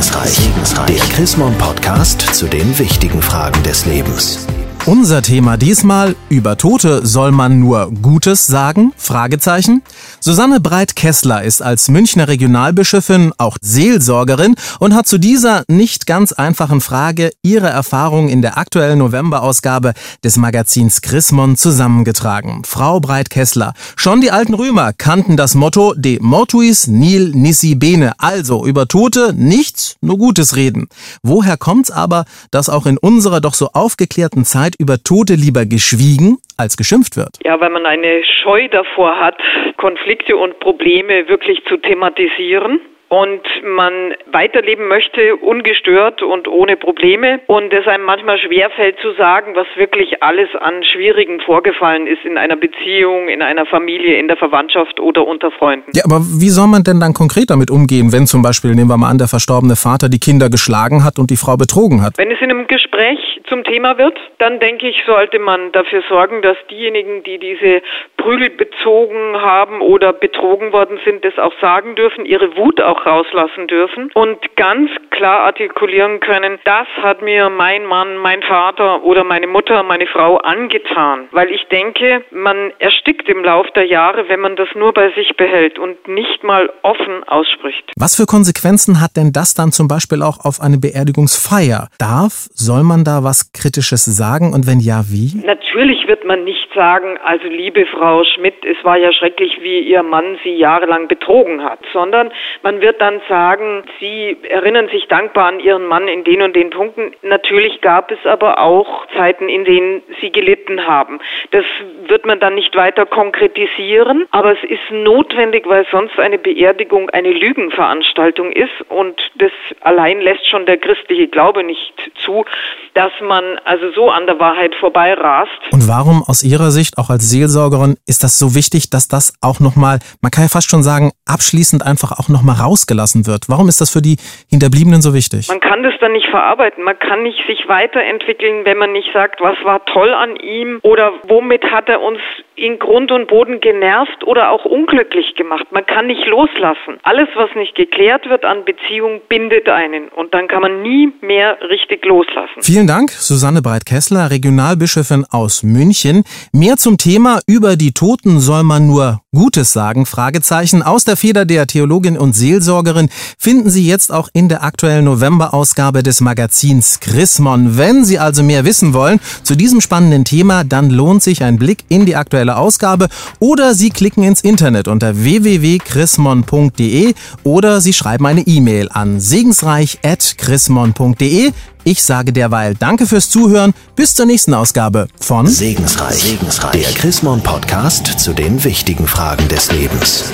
Segensreich. Segensreich. Der Chrismon Podcast zu den wichtigen Fragen des Lebens. Unser Thema diesmal, über Tote soll man nur Gutes sagen? Fragezeichen. Susanne Breit-Kessler ist als Münchner Regionalbischöfin auch Seelsorgerin und hat zu dieser nicht ganz einfachen Frage ihre Erfahrungen in der aktuellen Novemberausgabe des Magazins Chrismon zusammengetragen. Frau Breit-Kessler, schon die alten Römer kannten das Motto de mortuis nil nisi bene, also über Tote nichts, nur Gutes reden. Woher kommt's aber, dass auch in unserer doch so aufgeklärten Zeit über Tote lieber geschwiegen als geschimpft wird? Ja, weil man eine Scheu davor hat, Konflikte und Probleme wirklich zu thematisieren und man weiterleben möchte, ungestört und ohne Probleme und es einem manchmal schwerfällt zu sagen, was wirklich alles an Schwierigen vorgefallen ist in einer Beziehung, in einer Familie, in der Verwandtschaft oder unter Freunden. Ja, aber wie soll man denn dann konkret damit umgehen, wenn zum Beispiel, nehmen wir mal an, der verstorbene Vater die Kinder geschlagen hat und die Frau betrogen hat? Wenn es in einem Gespräch zum Thema wird, dann denke ich, sollte man dafür sorgen, dass diejenigen, die diese Prügel bezogen haben oder betrogen worden sind, das auch sagen dürfen, ihre Wut auch rauslassen dürfen und ganz klar artikulieren können, das hat mir mein Mann, mein Vater oder meine Mutter, meine Frau angetan. Weil ich denke, man erstickt im Lauf der Jahre, wenn man das nur bei sich behält und nicht mal offen ausspricht. Was für Konsequenzen hat denn das dann zum Beispiel auch auf eine Beerdigungsfeier? Darf, soll man da was Kritisches sagen und wenn ja, wie? Natürlich wird man nicht sagen, also liebe Frau Schmidt, es war ja schrecklich, wie Ihr Mann Sie jahrelang betrogen hat, sondern man wird wird dann sagen, Sie erinnern sich dankbar an Ihren Mann in den und den Punkten. Natürlich gab es aber auch Zeiten, in denen Sie gelitten haben. Das wird man dann nicht weiter konkretisieren, aber es ist notwendig, weil sonst eine Beerdigung eine Lügenveranstaltung ist und das allein lässt schon der christliche Glaube nicht zu, dass man also so an der Wahrheit vorbeirast. Und warum aus Ihrer Sicht auch als Seelsorgerin ist das so wichtig, dass das auch nochmal, man kann ja fast schon sagen, abschließend einfach auch nochmal raus ausgelassen wird. Warum ist das für die Hinterbliebenen so wichtig? Man kann das dann nicht verarbeiten. Man kann nicht sich weiterentwickeln, wenn man nicht sagt, was war toll an ihm oder womit hat er uns in Grund und Boden genervt oder auch unglücklich gemacht. Man kann nicht loslassen. Alles, was nicht geklärt wird an Beziehung, bindet einen und dann kann man nie mehr richtig loslassen. Vielen Dank, Susanne Breit-Kessler, Regionalbischöfin aus München. Mehr zum Thema über die Toten soll man nur Gutes sagen? Fragezeichen aus der Feder der Theologin und Seelsorgerin finden Sie jetzt auch in der aktuellen Novemberausgabe des Magazins Chrismon. Wenn Sie also mehr wissen wollen zu diesem spannenden Thema, dann lohnt sich ein Blick in die aktuelle Ausgabe oder Sie klicken ins Internet unter www.chrismon.de oder Sie schreiben eine E-Mail an segensreich@chrismon.de. Ich sage derweil Danke fürs Zuhören. Bis zur nächsten Ausgabe von Segensreich, Segensreich. der Chrismon Podcast zu den wichtigen Fragen des Lebens.